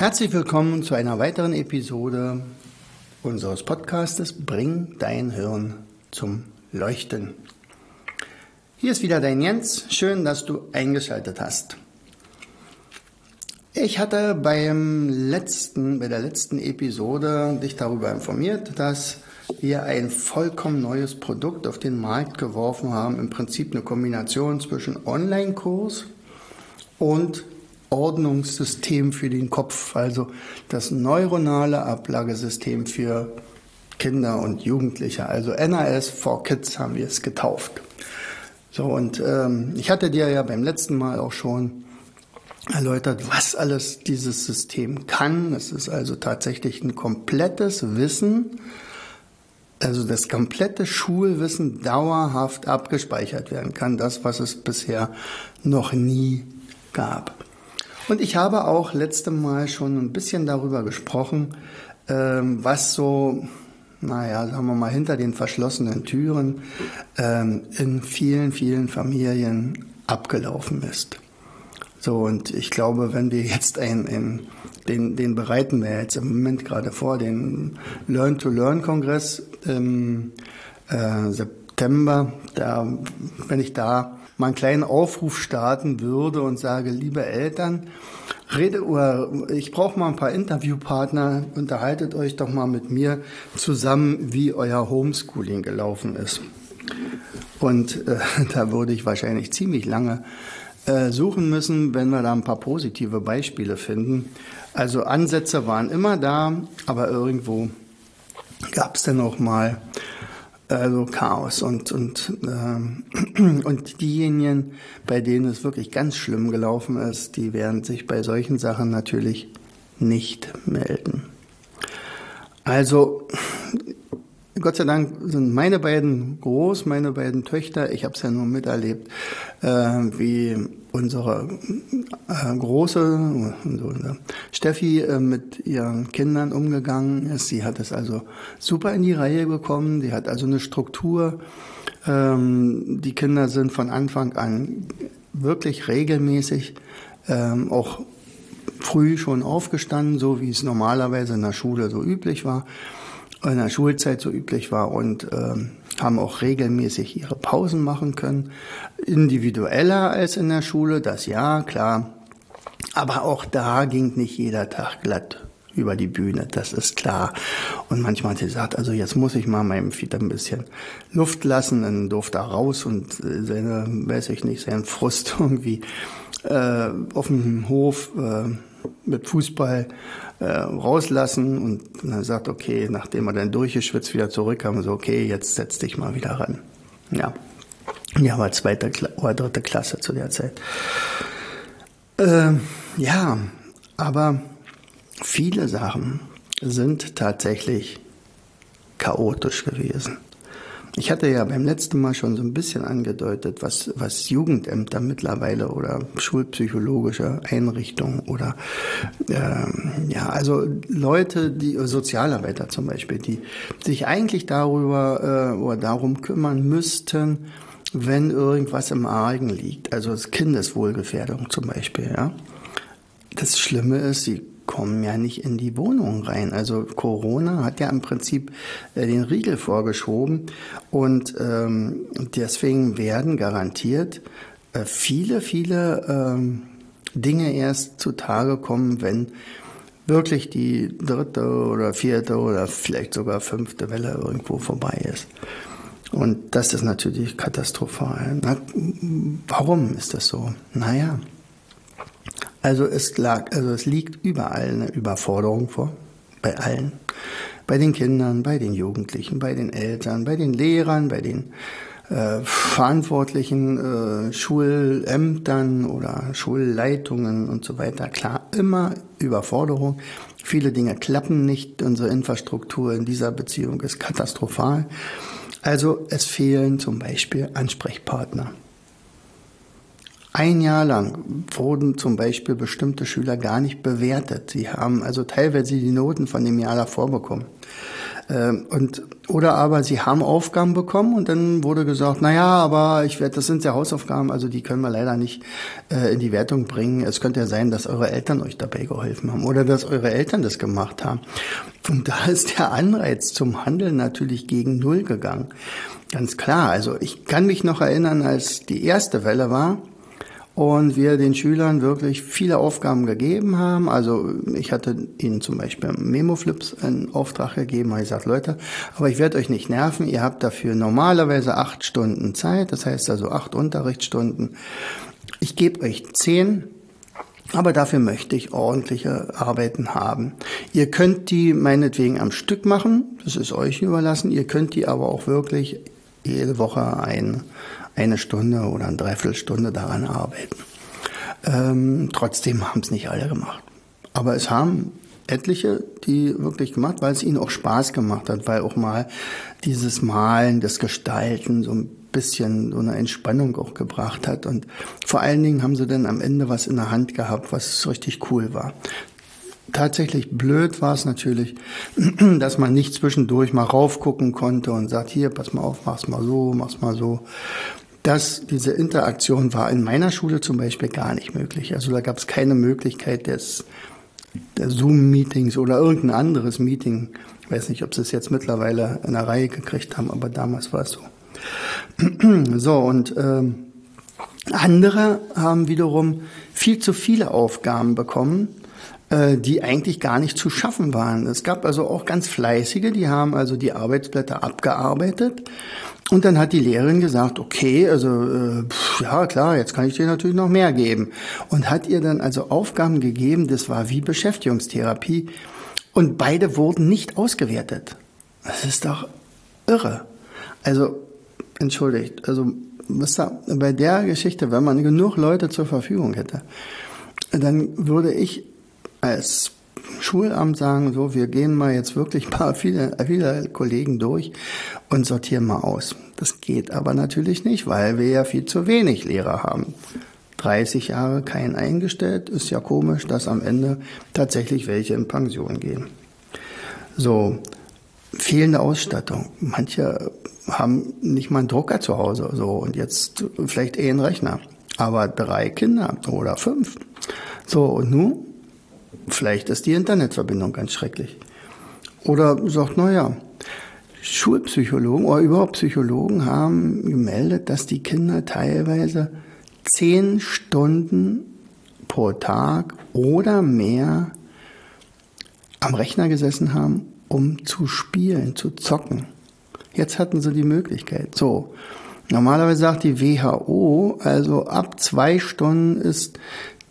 Herzlich willkommen zu einer weiteren Episode unseres Podcastes Bring dein Hirn zum Leuchten. Hier ist wieder dein Jens. Schön, dass du eingeschaltet hast. Ich hatte beim letzten, bei der letzten Episode dich darüber informiert, dass wir ein vollkommen neues Produkt auf den Markt geworfen haben. Im Prinzip eine Kombination zwischen Online-Kurs und Ordnungssystem für den Kopf, also das neuronale Ablagesystem für Kinder und Jugendliche, also NAS for Kids haben wir es getauft. So, und ähm, ich hatte dir ja beim letzten Mal auch schon erläutert, was alles dieses System kann. Es ist also tatsächlich ein komplettes Wissen, also das komplette Schulwissen dauerhaft abgespeichert werden kann, das, was es bisher noch nie gab. Und ich habe auch letzte Mal schon ein bisschen darüber gesprochen, ähm, was so, naja, sagen wir mal, hinter den verschlossenen Türen ähm, in vielen, vielen Familien abgelaufen ist. So, und ich glaube, wenn wir jetzt ein, ein den, den bereiten wir jetzt im Moment gerade vor, den Learn-to-Learn-Kongress im äh, September, da, wenn ich da mal einen kleinen Aufruf starten würde und sage, liebe Eltern, rede ich brauche mal ein paar Interviewpartner, unterhaltet euch doch mal mit mir zusammen, wie euer Homeschooling gelaufen ist. Und äh, da würde ich wahrscheinlich ziemlich lange äh, suchen müssen, wenn wir da ein paar positive Beispiele finden. Also Ansätze waren immer da, aber irgendwo gab es dann auch mal also Chaos und und äh, und diejenigen, bei denen es wirklich ganz schlimm gelaufen ist, die werden sich bei solchen Sachen natürlich nicht melden. Also Gott sei Dank sind meine beiden groß, meine beiden Töchter, ich habe es ja nur miterlebt, äh, wie unsere äh, große, unsere Steffi äh, mit ihren Kindern umgegangen ist. Sie hat es also super in die Reihe bekommen, sie hat also eine Struktur. Ähm, die Kinder sind von Anfang an wirklich regelmäßig ähm, auch früh schon aufgestanden, so wie es normalerweise in der Schule so üblich war in der Schulzeit so üblich war und ähm, haben auch regelmäßig ihre Pausen machen können. Individueller als in der Schule, das ja, klar. Aber auch da ging nicht jeder Tag glatt über die Bühne, das ist klar. Und manchmal hat sie gesagt, also jetzt muss ich mal meinem Fiete ein bisschen Luft lassen, dann durfte er raus und seine, weiß ich nicht, seinen Frust irgendwie äh, auf dem Hof äh, mit Fußball äh, rauslassen und dann sagt, okay, nachdem er dann durchgeschwitzt wieder zurückkam, so, okay, jetzt setz dich mal wieder ran. Ja. Ja, war zweite oder dritte Klasse zu der Zeit. Äh, ja, aber viele Sachen sind tatsächlich chaotisch gewesen. Ich hatte ja beim letzten Mal schon so ein bisschen angedeutet, was, was Jugendämter mittlerweile oder schulpsychologische Einrichtungen oder äh, ja, also Leute, die Sozialarbeiter zum Beispiel, die sich eigentlich darüber äh, oder darum kümmern müssten, wenn irgendwas im Argen liegt, also Kindeswohlgefährdung zum Beispiel, ja. Das Schlimme ist, sie kommen ja nicht in die Wohnung rein. Also Corona hat ja im Prinzip äh, den Riegel vorgeschoben und ähm, deswegen werden garantiert äh, viele, viele ähm, Dinge erst zutage kommen, wenn wirklich die dritte oder vierte oder vielleicht sogar fünfte Welle irgendwo vorbei ist. Und das ist natürlich katastrophal. Na, warum ist das so? Naja, also es lag, also es liegt überall eine Überforderung vor, bei allen. Bei den Kindern, bei den Jugendlichen, bei den Eltern, bei den Lehrern, bei den äh, verantwortlichen äh, Schulämtern oder Schulleitungen und so weiter. Klar, immer Überforderung. Viele Dinge klappen nicht. Unsere Infrastruktur in dieser Beziehung ist katastrophal. Also es fehlen zum Beispiel Ansprechpartner. Ein Jahr lang wurden zum Beispiel bestimmte Schüler gar nicht bewertet. Sie haben also teilweise die Noten von dem Jahr davor bekommen. Ähm, und, oder aber sie haben Aufgaben bekommen und dann wurde gesagt, na ja, aber ich werde, das sind ja Hausaufgaben, also die können wir leider nicht äh, in die Wertung bringen. Es könnte ja sein, dass eure Eltern euch dabei geholfen haben oder dass eure Eltern das gemacht haben. Und da ist der Anreiz zum Handeln natürlich gegen Null gegangen. Ganz klar. Also ich kann mich noch erinnern, als die erste Welle war, und wir den Schülern wirklich viele Aufgaben gegeben haben. Also ich hatte ihnen zum Beispiel Memo-Flips einen Auftrag gegeben, habe gesagt, Leute, aber ich werde euch nicht nerven, ihr habt dafür normalerweise acht Stunden Zeit, das heißt also acht Unterrichtsstunden. Ich gebe euch zehn. Aber dafür möchte ich ordentliche Arbeiten haben. Ihr könnt die meinetwegen am Stück machen, das ist euch überlassen. Ihr könnt die aber auch wirklich jede Woche ein, eine Stunde oder eine Dreiviertelstunde daran arbeiten. Ähm, trotzdem haben es nicht alle gemacht. Aber es haben etliche, die wirklich gemacht, weil es ihnen auch Spaß gemacht hat, weil auch mal dieses Malen, das Gestalten so ein bisschen so eine Entspannung auch gebracht hat. Und vor allen Dingen haben sie dann am Ende was in der Hand gehabt, was richtig cool war. Tatsächlich blöd war es natürlich, dass man nicht zwischendurch mal raufgucken konnte und sagt, hier, pass mal auf, mach's mal so, mach's mal so dass diese Interaktion war in meiner Schule zum Beispiel gar nicht möglich. Also da gab es keine Möglichkeit des, der Zoom-Meetings oder irgendein anderes Meeting. Ich weiß nicht, ob sie es jetzt mittlerweile in der Reihe gekriegt haben, aber damals war es so. so, und ähm, andere haben wiederum viel zu viele Aufgaben bekommen, äh, die eigentlich gar nicht zu schaffen waren. Es gab also auch ganz fleißige, die haben also die Arbeitsblätter abgearbeitet und dann hat die Lehrerin gesagt, okay, also äh, ja klar, jetzt kann ich dir natürlich noch mehr geben. Und hat ihr dann also Aufgaben gegeben, das war wie Beschäftigungstherapie. Und beide wurden nicht ausgewertet. Das ist doch irre. Also, entschuldigt, also wisst ihr, bei der Geschichte, wenn man genug Leute zur Verfügung hätte, dann würde ich als Schulamt sagen, so, wir gehen mal jetzt wirklich ein paar viele, viele Kollegen durch und sortieren mal aus. Das geht aber natürlich nicht, weil wir ja viel zu wenig Lehrer haben. 30 Jahre kein eingestellt, ist ja komisch, dass am Ende tatsächlich welche in Pension gehen. So, fehlende Ausstattung. Manche haben nicht mal einen Drucker zu Hause, so, und jetzt vielleicht eh einen Rechner. Aber drei Kinder oder fünf. So, und nun? Vielleicht ist die Internetverbindung ganz schrecklich. Oder sagt, na ja, Schulpsychologen oder überhaupt Psychologen haben gemeldet, dass die Kinder teilweise zehn Stunden pro Tag oder mehr am Rechner gesessen haben, um zu spielen, zu zocken. Jetzt hatten sie die Möglichkeit. So. Normalerweise sagt die WHO, also ab zwei Stunden ist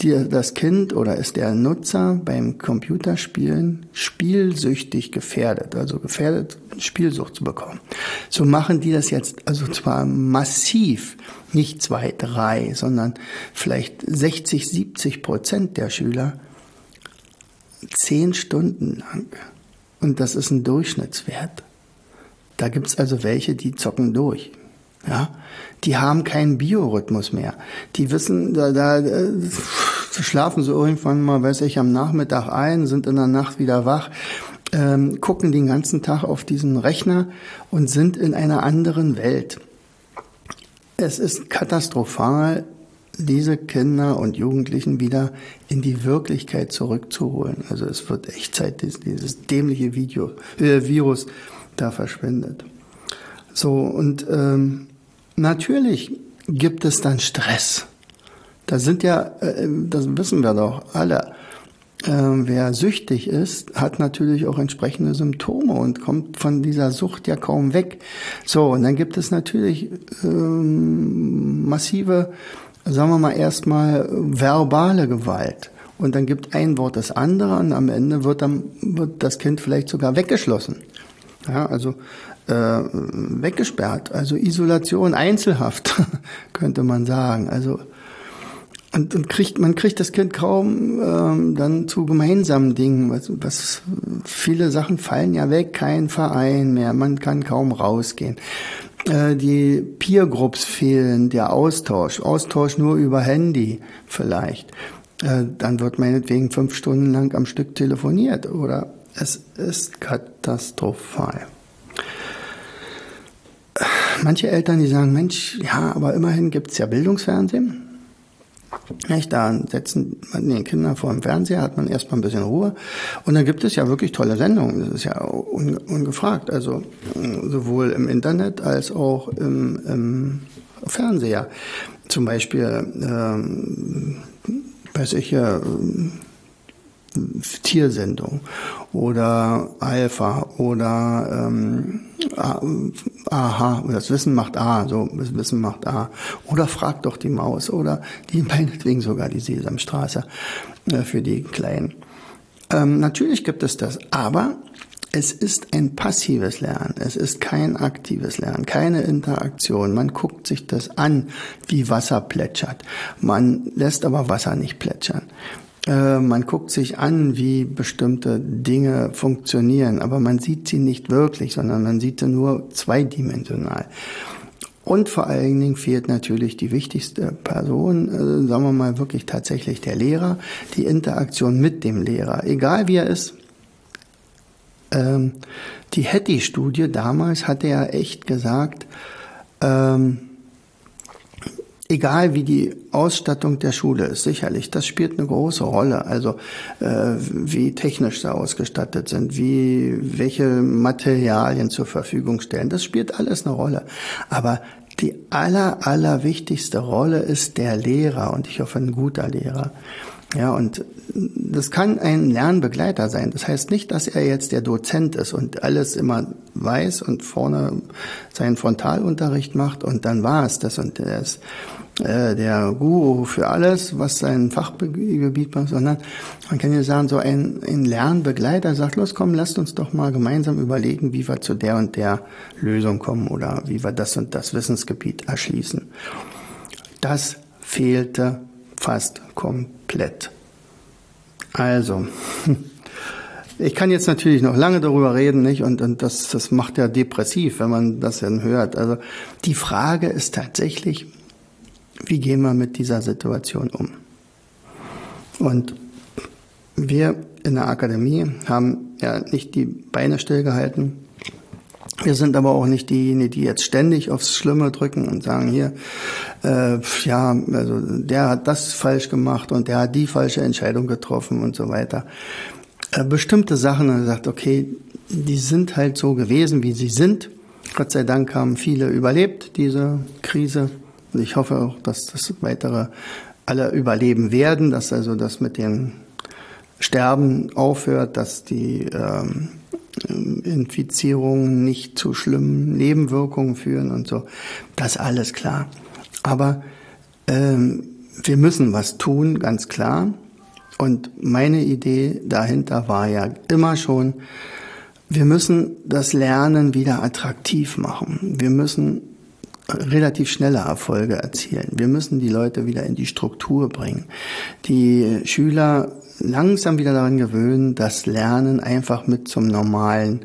die, das Kind oder ist der Nutzer beim Computerspielen spielsüchtig gefährdet, also gefährdet, Spielsucht zu bekommen. So machen die das jetzt, also zwar massiv, nicht zwei, drei, sondern vielleicht 60, 70 Prozent der Schüler zehn Stunden lang. Und das ist ein Durchschnittswert. Da gibt's also welche, die zocken durch. Ja, die haben keinen Biorhythmus mehr. Die wissen, da, da äh, schlafen sie irgendwann mal, weiß ich, am Nachmittag ein, sind in der Nacht wieder wach, ähm, gucken den ganzen Tag auf diesen Rechner und sind in einer anderen Welt. Es ist katastrophal, diese Kinder und Jugendlichen wieder in die Wirklichkeit zurückzuholen. Also es wird echt Zeit, dieses dämliche Video, äh, Virus da verschwindet. So, und ähm, natürlich gibt es dann Stress. Da sind ja, äh, das wissen wir doch alle, äh, wer süchtig ist, hat natürlich auch entsprechende Symptome und kommt von dieser Sucht ja kaum weg. So, und dann gibt es natürlich ähm, massive, sagen wir mal erstmal, verbale Gewalt. Und dann gibt ein Wort das andere und am Ende wird, dann, wird das Kind vielleicht sogar weggeschlossen. Ja, also äh, weggesperrt, also Isolation, Einzelhaft, könnte man sagen. Also und, und kriegt, man kriegt das Kind kaum ähm, dann zu gemeinsamen Dingen. Was, was viele Sachen fallen ja weg, kein Verein mehr, man kann kaum rausgehen. Äh, die Peer Groups fehlen, der Austausch, Austausch nur über Handy vielleicht. Äh, dann wird meinetwegen fünf Stunden lang am Stück telefoniert oder es ist katastrophal. Manche Eltern, die sagen, Mensch, ja, aber immerhin gibt's ja Bildungsfernsehen. Nicht, da setzen man die Kinder vor dem Fernseher, hat man erstmal ein bisschen Ruhe. Und dann gibt es ja wirklich tolle Sendungen. Das ist ja un, ungefragt. Also sowohl im Internet als auch im, im Fernseher. Zum Beispiel, ähm, weiß ich ja, Tiersendung oder Alpha oder ähm, Aha, das Wissen macht A, so das Wissen macht A. Oder fragt doch die Maus oder die meinetwegen sogar die Sesamstraße äh, für die Kleinen. Ähm, natürlich gibt es das, aber es ist ein passives Lernen, es ist kein aktives Lernen, keine Interaktion. Man guckt sich das an, wie Wasser plätschert. Man lässt aber Wasser nicht plätschern. Äh, man guckt sich an, wie bestimmte Dinge funktionieren, aber man sieht sie nicht wirklich, sondern man sieht sie nur zweidimensional. Und vor allen Dingen fehlt natürlich die wichtigste Person, äh, sagen wir mal wirklich tatsächlich der Lehrer, die Interaktion mit dem Lehrer, egal wie er ist. Ähm, die Hattie-Studie damals hatte ja echt gesagt, ähm, egal wie die Ausstattung der Schule ist, sicherlich, das spielt eine große Rolle. Also äh, wie technisch sie ausgestattet sind, wie welche Materialien zur Verfügung stellen, das spielt alles eine Rolle. Aber die aller, aller wichtigste Rolle ist der Lehrer und ich hoffe ein guter Lehrer. Ja, und das kann ein Lernbegleiter sein. Das heißt nicht, dass er jetzt der Dozent ist und alles immer weiß und vorne seinen Frontalunterricht macht und dann war es das und der ist äh, der Guru für alles, was sein Fachgebiet macht, sondern man kann ja sagen, so ein, ein Lernbegleiter sagt, los komm, lasst uns doch mal gemeinsam überlegen, wie wir zu der und der Lösung kommen oder wie wir das und das Wissensgebiet erschließen. Das fehlte fast komplett. Also, ich kann jetzt natürlich noch lange darüber reden, nicht? Und, und das, das macht ja depressiv, wenn man das dann hört. Also, die Frage ist tatsächlich, wie gehen wir mit dieser Situation um? Und wir in der Akademie haben ja nicht die Beine stillgehalten, wir sind aber auch nicht diejenigen, die jetzt ständig aufs Schlimme drücken und sagen hier, äh, ja, also der hat das falsch gemacht und der hat die falsche Entscheidung getroffen und so weiter. Äh, bestimmte Sachen, er sagt, okay, die sind halt so gewesen, wie sie sind. Gott sei Dank haben viele überlebt, diese Krise. Und ich hoffe auch, dass das weitere alle überleben werden, dass also das mit dem Sterben aufhört, dass die ähm, Infizierungen nicht zu schlimmen Nebenwirkungen führen und so. Das alles klar. Aber ähm, wir müssen was tun, ganz klar. Und meine Idee dahinter war ja immer schon, wir müssen das Lernen wieder attraktiv machen. Wir müssen relativ schnelle Erfolge erzielen. Wir müssen die Leute wieder in die Struktur bringen. Die Schüler langsam wieder daran gewöhnen, dass Lernen einfach mit zum normalen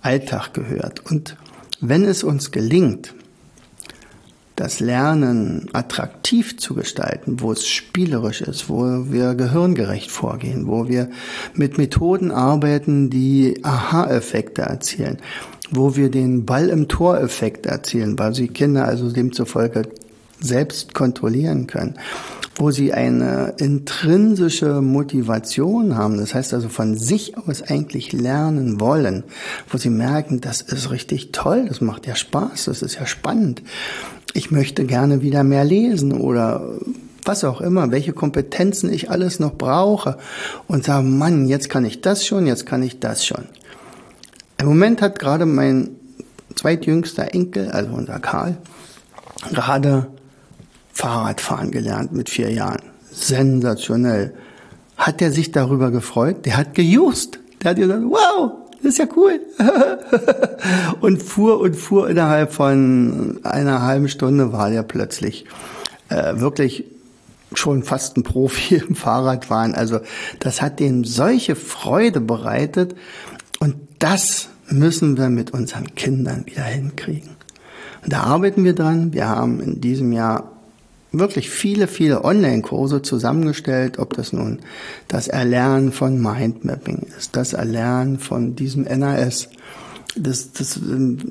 Alltag gehört. Und wenn es uns gelingt, das Lernen attraktiv zu gestalten, wo es spielerisch ist, wo wir gehirngerecht vorgehen, wo wir mit Methoden arbeiten, die Aha-Effekte erzielen, wo wir den Ball im Tor-Effekt erzielen, weil sie Kinder also demzufolge selbst kontrollieren können, wo sie eine intrinsische Motivation haben, das heißt also von sich aus eigentlich lernen wollen, wo sie merken, das ist richtig toll, das macht ja Spaß, das ist ja spannend, ich möchte gerne wieder mehr lesen oder was auch immer, welche Kompetenzen ich alles noch brauche und sagen, Mann, jetzt kann ich das schon, jetzt kann ich das schon. Im Moment hat gerade mein zweitjüngster Enkel, also unser Karl, gerade Fahrradfahren gelernt mit vier Jahren. Sensationell. Hat er sich darüber gefreut? Der hat gejust. Der hat gesagt, wow, das ist ja cool. und fuhr und fuhr innerhalb von einer halben Stunde war der plötzlich äh, wirklich schon fast ein Profi im Fahrradfahren. Also das hat dem solche Freude bereitet und das müssen wir mit unseren Kindern wieder hinkriegen. Und da arbeiten wir dran. Wir haben in diesem Jahr wirklich viele, viele Online-Kurse zusammengestellt, ob das nun das Erlernen von Mindmapping ist, das Erlernen von diesem NAS, das, das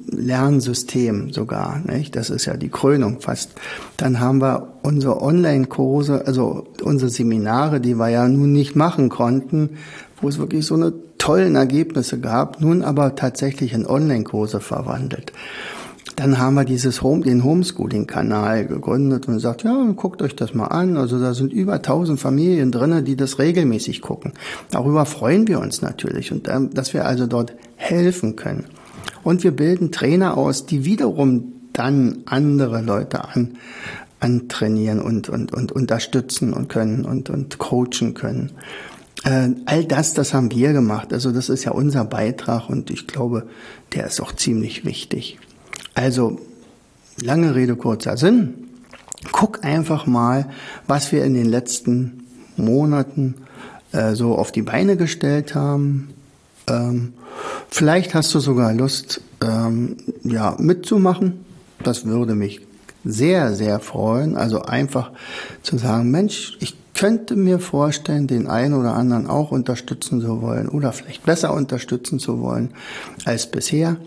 Lernsystem sogar, nicht? Das ist ja die Krönung fast. Dann haben wir unsere Online-Kurse, also unsere Seminare, die wir ja nun nicht machen konnten, wo es wirklich so eine tollen Ergebnisse gab, nun aber tatsächlich in Online-Kurse verwandelt. Dann haben wir dieses Home, den Homeschooling-Kanal gegründet und gesagt, ja, guckt euch das mal an. Also da sind über 1000 Familien drinnen, die das regelmäßig gucken. Darüber freuen wir uns natürlich und ähm, dass wir also dort helfen können. Und wir bilden Trainer aus, die wiederum dann andere Leute an, antrainieren und, und, und unterstützen und können und, und coachen können. Äh, all das, das haben wir gemacht. Also das ist ja unser Beitrag und ich glaube, der ist auch ziemlich wichtig. Also, lange Rede, kurzer Sinn. Guck einfach mal, was wir in den letzten Monaten äh, so auf die Beine gestellt haben. Ähm, vielleicht hast du sogar Lust, ähm, ja, mitzumachen. Das würde mich sehr, sehr freuen. Also einfach zu sagen, Mensch, ich könnte mir vorstellen, den einen oder anderen auch unterstützen zu wollen oder vielleicht besser unterstützen zu wollen als bisher.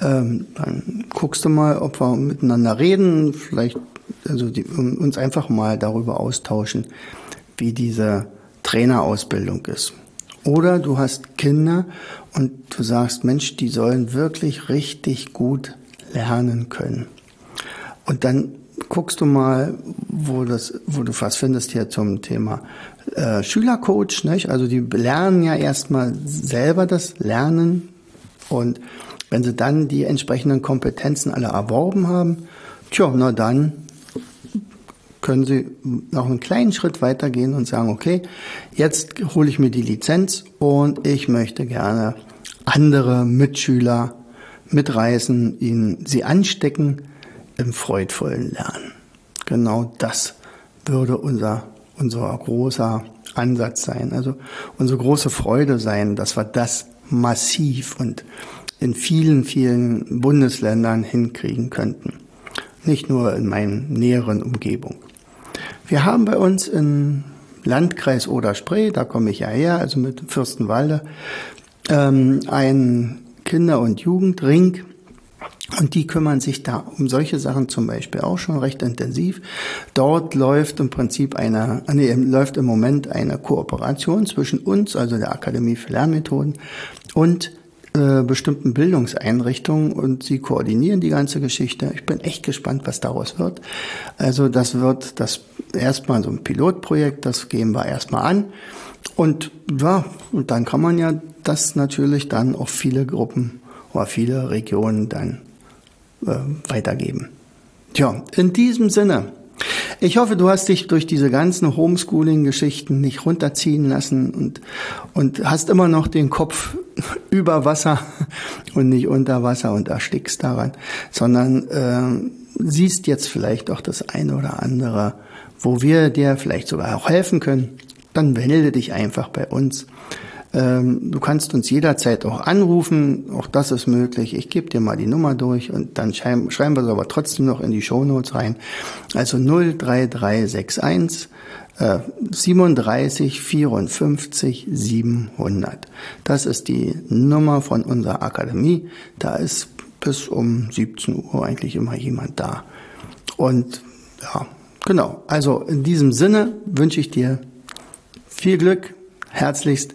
Ähm, dann guckst du mal, ob wir miteinander reden, vielleicht also die, uns einfach mal darüber austauschen, wie diese Trainerausbildung ist. Oder du hast Kinder und du sagst, Mensch, die sollen wirklich richtig gut lernen können. Und dann guckst du mal, wo das, wo du was findest hier zum Thema äh, Schülercoach, nicht? Also die lernen ja erstmal selber das Lernen und wenn sie dann die entsprechenden Kompetenzen alle erworben haben, tja, na dann können Sie noch einen kleinen Schritt weitergehen und sagen, okay, jetzt hole ich mir die Lizenz und ich möchte gerne andere Mitschüler mitreißen, ihnen sie anstecken im freudvollen Lernen. Genau das würde unser, unser großer Ansatz sein. Also unsere große Freude sein, dass wir das massiv und in vielen, vielen Bundesländern hinkriegen könnten. Nicht nur in meiner näheren Umgebung. Wir haben bei uns im Landkreis Oder-Spree, da komme ich ja her, also mit Fürstenwalde, ähm, einen Kinder- und Jugendring. Und die kümmern sich da um solche Sachen zum Beispiel auch schon recht intensiv. Dort läuft im Prinzip eine, nee, läuft im Moment eine Kooperation zwischen uns, also der Akademie für Lernmethoden, und äh, bestimmten Bildungseinrichtungen und sie koordinieren die ganze Geschichte. Ich bin echt gespannt, was daraus wird. Also das wird das erstmal so ein Pilotprojekt, das gehen wir erstmal an. Und ja, und dann kann man ja das natürlich dann auf viele Gruppen oder viele Regionen dann äh, weitergeben. Tja, in diesem Sinne ich hoffe, du hast dich durch diese ganzen Homeschooling-Geschichten nicht runterziehen lassen und, und hast immer noch den Kopf über Wasser und nicht unter Wasser und erstickst daran, sondern äh, siehst jetzt vielleicht auch das eine oder andere, wo wir dir vielleicht sogar auch helfen können. Dann melde dich einfach bei uns. Ähm, du kannst uns jederzeit auch anrufen, auch das ist möglich. Ich gebe dir mal die Nummer durch und dann schreiben, schreiben wir es aber trotzdem noch in die Shownotes rein. Also 03361 äh, 37 54 700. Das ist die Nummer von unserer Akademie. Da ist bis um 17 Uhr eigentlich immer jemand da. Und ja, genau. Also in diesem Sinne wünsche ich dir viel Glück. Herzlichst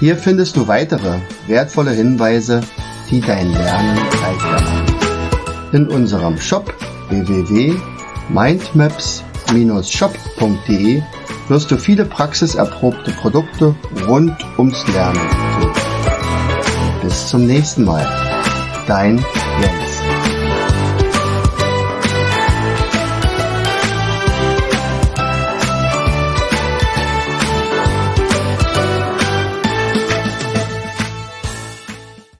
Hier findest du weitere wertvolle Hinweise die dein Lernen leichter. In unserem Shop www.mindmaps-shop.de wirst du viele praxiserprobte Produkte rund ums Lernen finden. Bis zum nächsten Mal. Dein Jens.